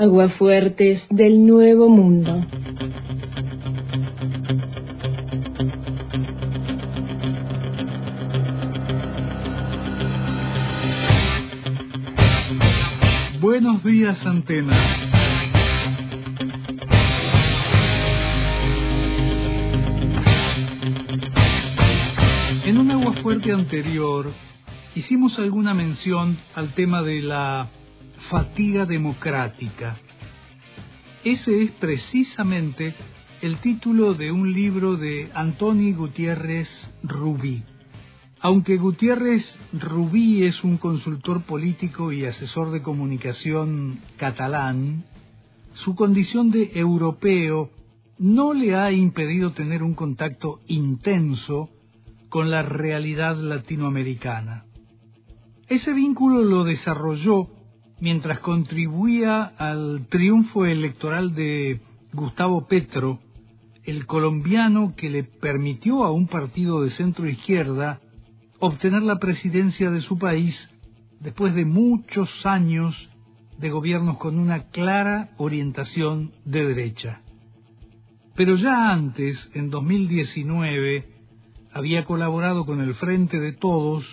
Aguafuertes del Nuevo Mundo. Buenos días, Antena. En un aguafuerte anterior hicimos alguna mención al tema de la fatiga democrática. Ese es precisamente el título de un libro de Antoni Gutiérrez Rubí. Aunque Gutiérrez Rubí es un consultor político y asesor de comunicación catalán, su condición de europeo no le ha impedido tener un contacto intenso con la realidad latinoamericana. Ese vínculo lo desarrolló mientras contribuía al triunfo electoral de Gustavo Petro, el colombiano que le permitió a un partido de centro izquierda obtener la presidencia de su país después de muchos años de gobiernos con una clara orientación de derecha. Pero ya antes, en 2019, había colaborado con el Frente de Todos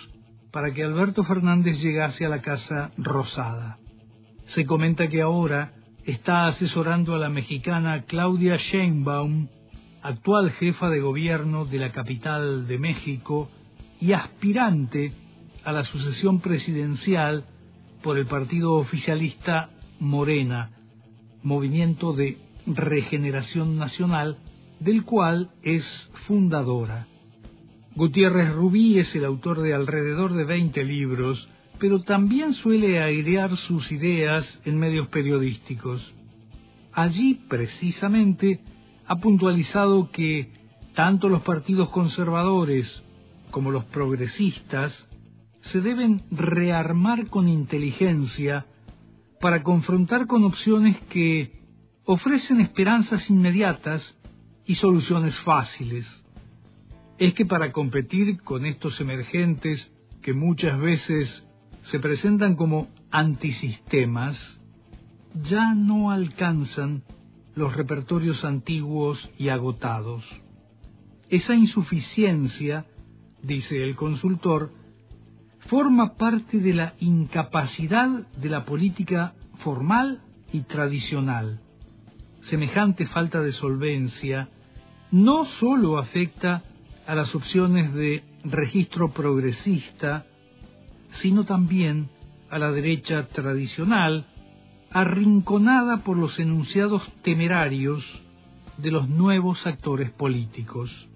para que Alberto Fernández llegase a la Casa Rosada. Se comenta que ahora está asesorando a la mexicana Claudia Sheinbaum, actual jefa de gobierno de la capital de México, y aspirante a la sucesión presidencial por el partido oficialista Morena, Movimiento de Regeneración Nacional, del cual es fundadora. Gutiérrez Rubí es el autor de alrededor de 20 libros, pero también suele airear sus ideas en medios periodísticos. Allí, precisamente, ha puntualizado que tanto los partidos conservadores como los progresistas, se deben rearmar con inteligencia para confrontar con opciones que ofrecen esperanzas inmediatas y soluciones fáciles. Es que para competir con estos emergentes que muchas veces se presentan como antisistemas, ya no alcanzan los repertorios antiguos y agotados. Esa insuficiencia dice el consultor, forma parte de la incapacidad de la política formal y tradicional. Semejante falta de solvencia no sólo afecta a las opciones de registro progresista, sino también a la derecha tradicional, arrinconada por los enunciados temerarios de los nuevos actores políticos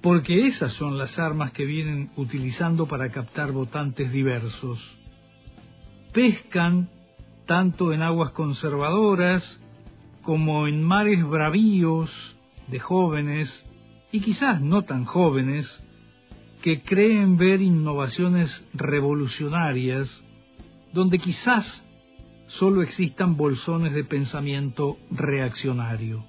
porque esas son las armas que vienen utilizando para captar votantes diversos. Pescan tanto en aguas conservadoras como en mares bravíos de jóvenes, y quizás no tan jóvenes, que creen ver innovaciones revolucionarias donde quizás solo existan bolsones de pensamiento reaccionario.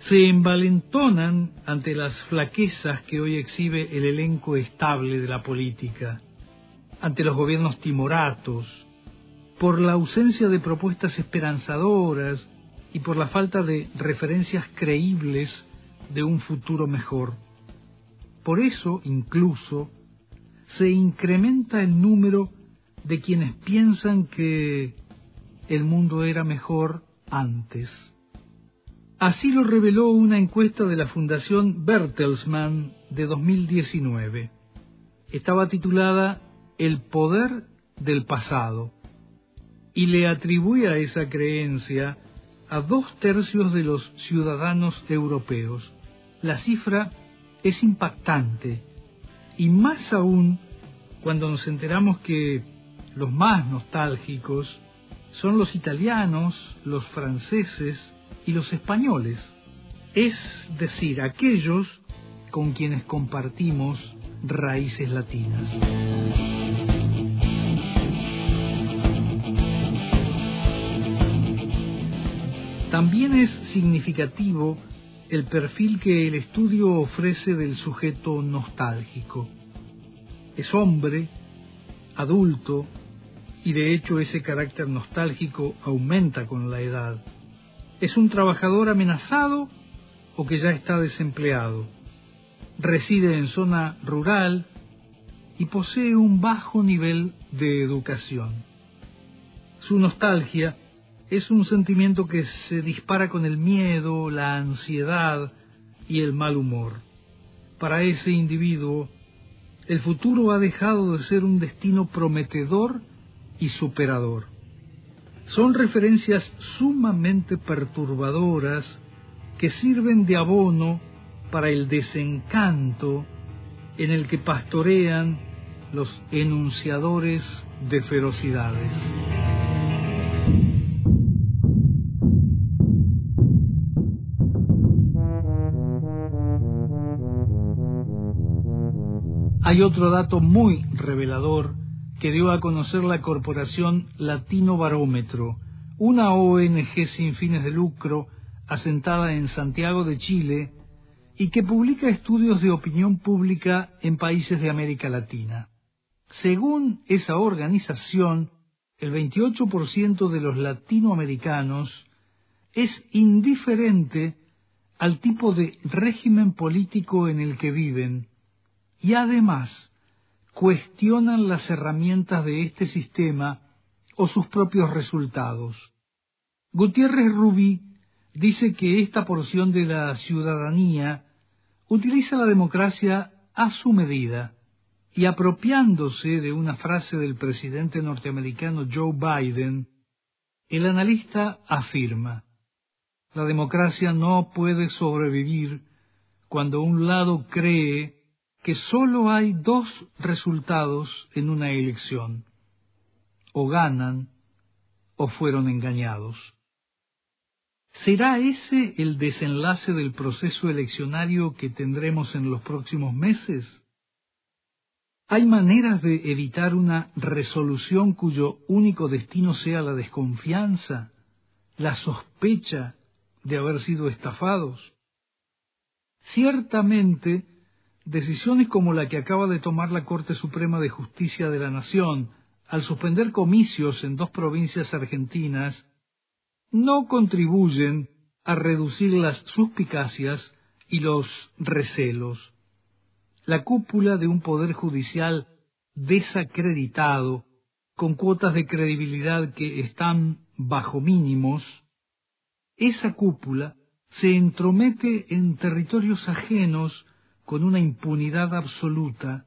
Se envalentonan ante las flaquezas que hoy exhibe el elenco estable de la política, ante los gobiernos timoratos, por la ausencia de propuestas esperanzadoras y por la falta de referencias creíbles de un futuro mejor. Por eso, incluso, se incrementa el número de quienes piensan que el mundo era mejor antes. Así lo reveló una encuesta de la Fundación Bertelsmann de 2019. Estaba titulada El poder del pasado y le atribuye a esa creencia a dos tercios de los ciudadanos europeos. La cifra es impactante y más aún cuando nos enteramos que los más nostálgicos son los italianos, los franceses, y los españoles, es decir, aquellos con quienes compartimos raíces latinas. También es significativo el perfil que el estudio ofrece del sujeto nostálgico. Es hombre, adulto y de hecho ese carácter nostálgico aumenta con la edad. Es un trabajador amenazado o que ya está desempleado. Reside en zona rural y posee un bajo nivel de educación. Su nostalgia es un sentimiento que se dispara con el miedo, la ansiedad y el mal humor. Para ese individuo, el futuro ha dejado de ser un destino prometedor y superador. Son referencias sumamente perturbadoras que sirven de abono para el desencanto en el que pastorean los enunciadores de ferocidades. Hay otro dato muy revelador que dio a conocer la corporación Latino Barómetro, una ONG sin fines de lucro asentada en Santiago de Chile y que publica estudios de opinión pública en países de América Latina. Según esa organización, el 28% de los latinoamericanos es indiferente al tipo de régimen político en el que viven y además cuestionan las herramientas de este sistema o sus propios resultados. Gutiérrez Rubí dice que esta porción de la ciudadanía utiliza la democracia a su medida y apropiándose de una frase del presidente norteamericano Joe Biden, el analista afirma, la democracia no puede sobrevivir cuando un lado cree que sólo hay dos resultados en una elección, o ganan o fueron engañados. ¿Será ese el desenlace del proceso eleccionario que tendremos en los próximos meses? ¿Hay maneras de evitar una resolución cuyo único destino sea la desconfianza, la sospecha de haber sido estafados? Ciertamente, Decisiones como la que acaba de tomar la Corte Suprema de Justicia de la Nación al suspender comicios en dos provincias argentinas no contribuyen a reducir las suspicacias y los recelos. La cúpula de un poder judicial desacreditado, con cuotas de credibilidad que están bajo mínimos, esa cúpula se entromete en territorios ajenos con una impunidad absoluta,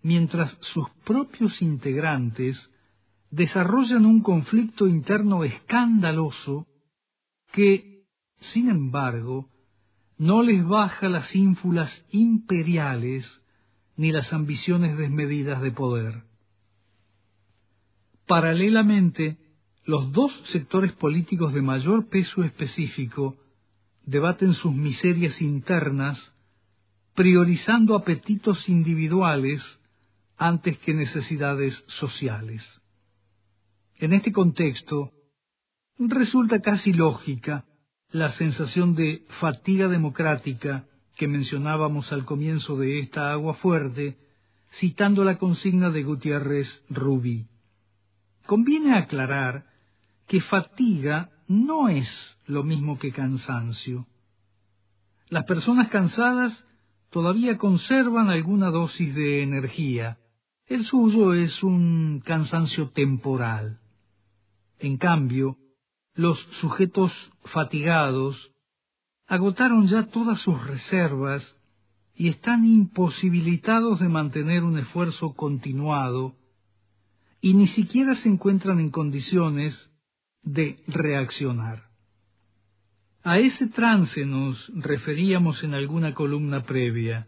mientras sus propios integrantes desarrollan un conflicto interno escandaloso que, sin embargo, no les baja las ínfulas imperiales ni las ambiciones desmedidas de poder. Paralelamente, los dos sectores políticos de mayor peso específico debaten sus miserias internas priorizando apetitos individuales antes que necesidades sociales. En este contexto, resulta casi lógica la sensación de fatiga democrática que mencionábamos al comienzo de esta agua fuerte, citando la consigna de Gutiérrez Rubí. Conviene aclarar que fatiga no es lo mismo que cansancio. Las personas cansadas todavía conservan alguna dosis de energía. El suyo es un cansancio temporal. En cambio, los sujetos fatigados agotaron ya todas sus reservas y están imposibilitados de mantener un esfuerzo continuado y ni siquiera se encuentran en condiciones de reaccionar. A ese trance nos referíamos en alguna columna previa.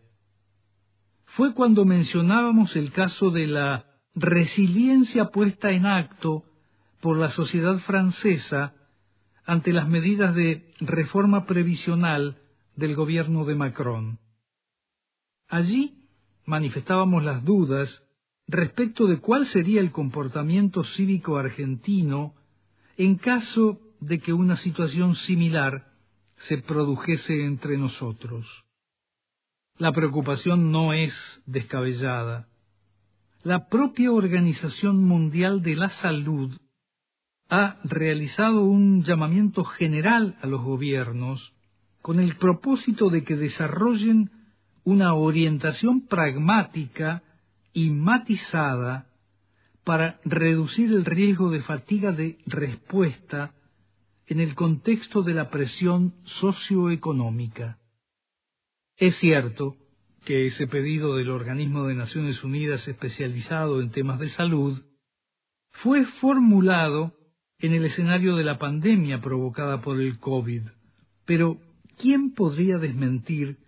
Fue cuando mencionábamos el caso de la resiliencia puesta en acto por la sociedad francesa ante las medidas de reforma previsional del gobierno de Macron. Allí manifestábamos las dudas respecto de cuál sería el comportamiento cívico argentino en caso de que una situación similar se produjese entre nosotros. La preocupación no es descabellada. la propia Organización Mundial de la Salud ha realizado un llamamiento general a los gobiernos con el propósito de que desarrollen una orientación pragmática y matizada para reducir el riesgo de fatiga de respuesta en el contexto de la presión socioeconómica. Es cierto que ese pedido del Organismo de Naciones Unidas especializado en temas de salud fue formulado en el escenario de la pandemia provocada por el COVID, pero ¿quién podría desmentir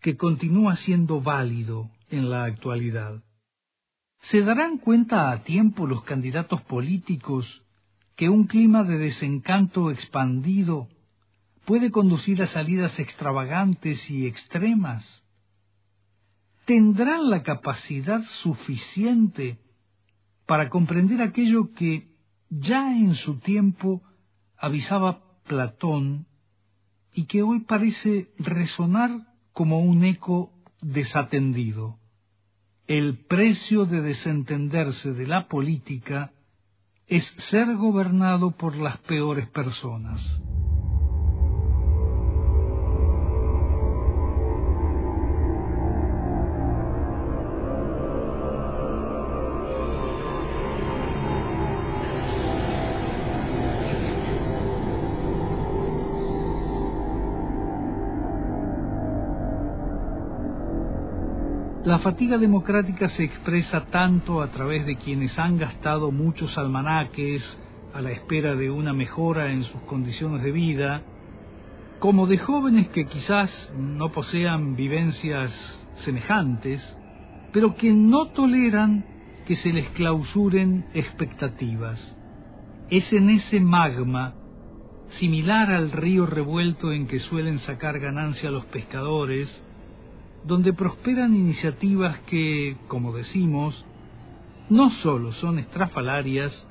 que continúa siendo válido en la actualidad? ¿Se darán cuenta a tiempo los candidatos políticos que un clima de desencanto expandido puede conducir a salidas extravagantes y extremas? ¿Tendrán la capacidad suficiente para comprender aquello que ya en su tiempo avisaba Platón y que hoy parece resonar como un eco desatendido? El precio de desentenderse de la política es ser gobernado por las peores personas. La fatiga democrática se expresa tanto a través de quienes han gastado muchos almanaques a la espera de una mejora en sus condiciones de vida, como de jóvenes que quizás no posean vivencias semejantes, pero que no toleran que se les clausuren expectativas. Es en ese magma, similar al río revuelto en que suelen sacar ganancia los pescadores, donde prosperan iniciativas que, como decimos, no solo son estrafalarias,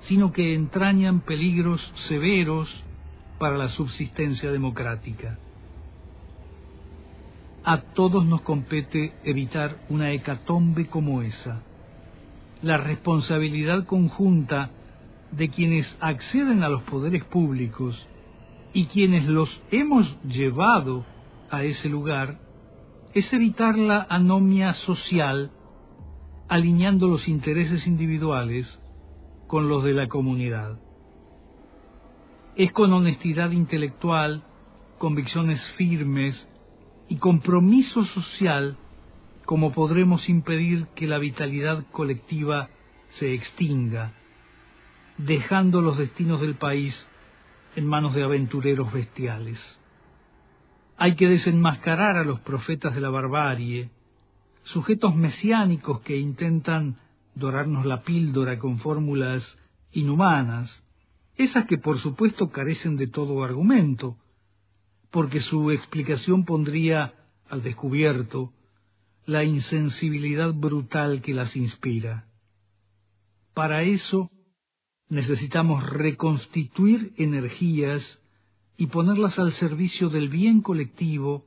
sino que entrañan peligros severos para la subsistencia democrática. A todos nos compete evitar una hecatombe como esa. La responsabilidad conjunta de quienes acceden a los poderes públicos y quienes los hemos llevado a ese lugar es evitar la anomia social alineando los intereses individuales con los de la comunidad. Es con honestidad intelectual, convicciones firmes y compromiso social como podremos impedir que la vitalidad colectiva se extinga, dejando los destinos del país en manos de aventureros bestiales. Hay que desenmascarar a los profetas de la barbarie, sujetos mesiánicos que intentan dorarnos la píldora con fórmulas inhumanas, esas que por supuesto carecen de todo argumento, porque su explicación pondría al descubierto la insensibilidad brutal que las inspira. Para eso necesitamos reconstituir energías y ponerlas al servicio del bien colectivo,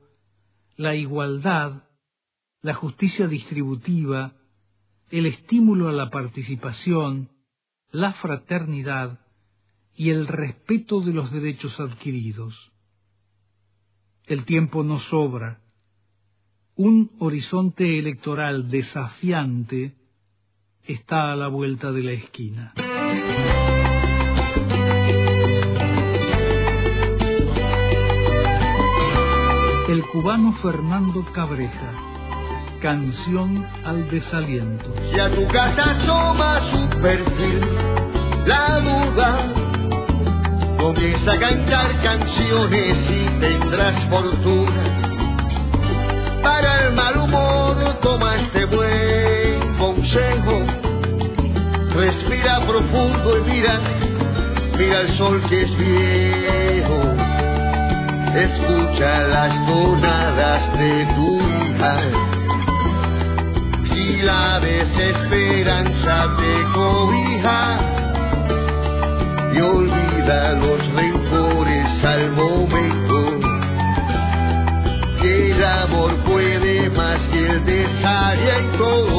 la igualdad, la justicia distributiva, el estímulo a la participación, la fraternidad y el respeto de los derechos adquiridos. El tiempo no sobra. Un horizonte electoral desafiante está a la vuelta de la esquina. Cubano Fernando Cabreja. Canción al desaliento. Si a tu casa asoma su perfil, la duda comienza a cantar canciones y tendrás fortuna. Para el mal humor toma este buen consejo. Respira profundo y mira, mira el sol que es viejo escucha las tonadas de tu hija. Si la desesperanza te cobija y olvida los rencores al momento, que el amor puede más que el desaliento.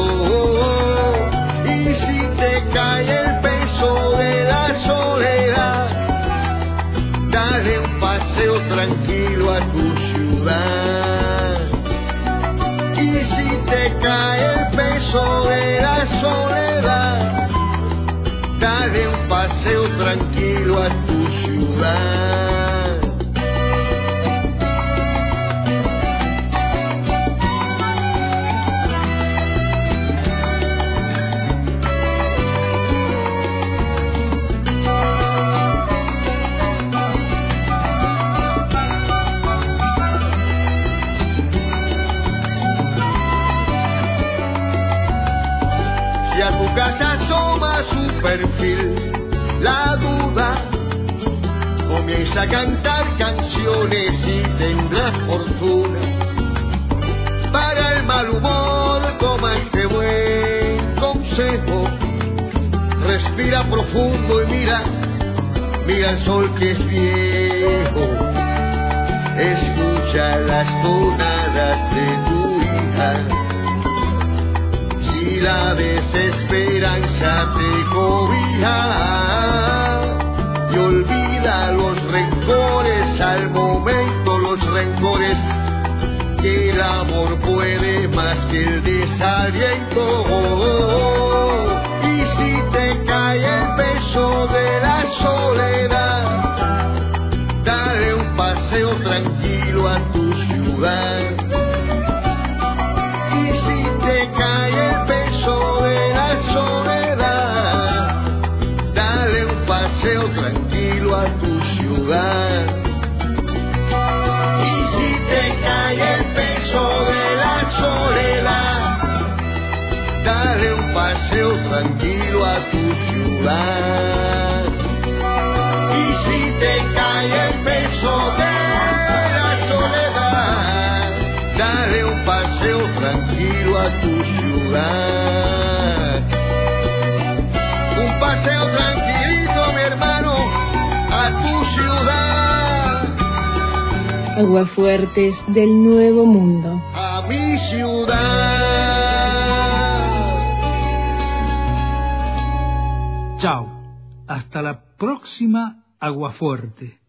Y si te cae el peso de la soledad, dale un paseo tranquilo a tu ciudad. Respira profundo y mira, mira el sol que es viejo. Escucha las tonadas de tu hija la desesperanza te cobija y olvida los rencores al momento los rencores que el amor puede más que el desaliento y si Aguafuertes del Nuevo Mundo. A mi ciudad. Chao. Hasta la próxima Aguafuerte.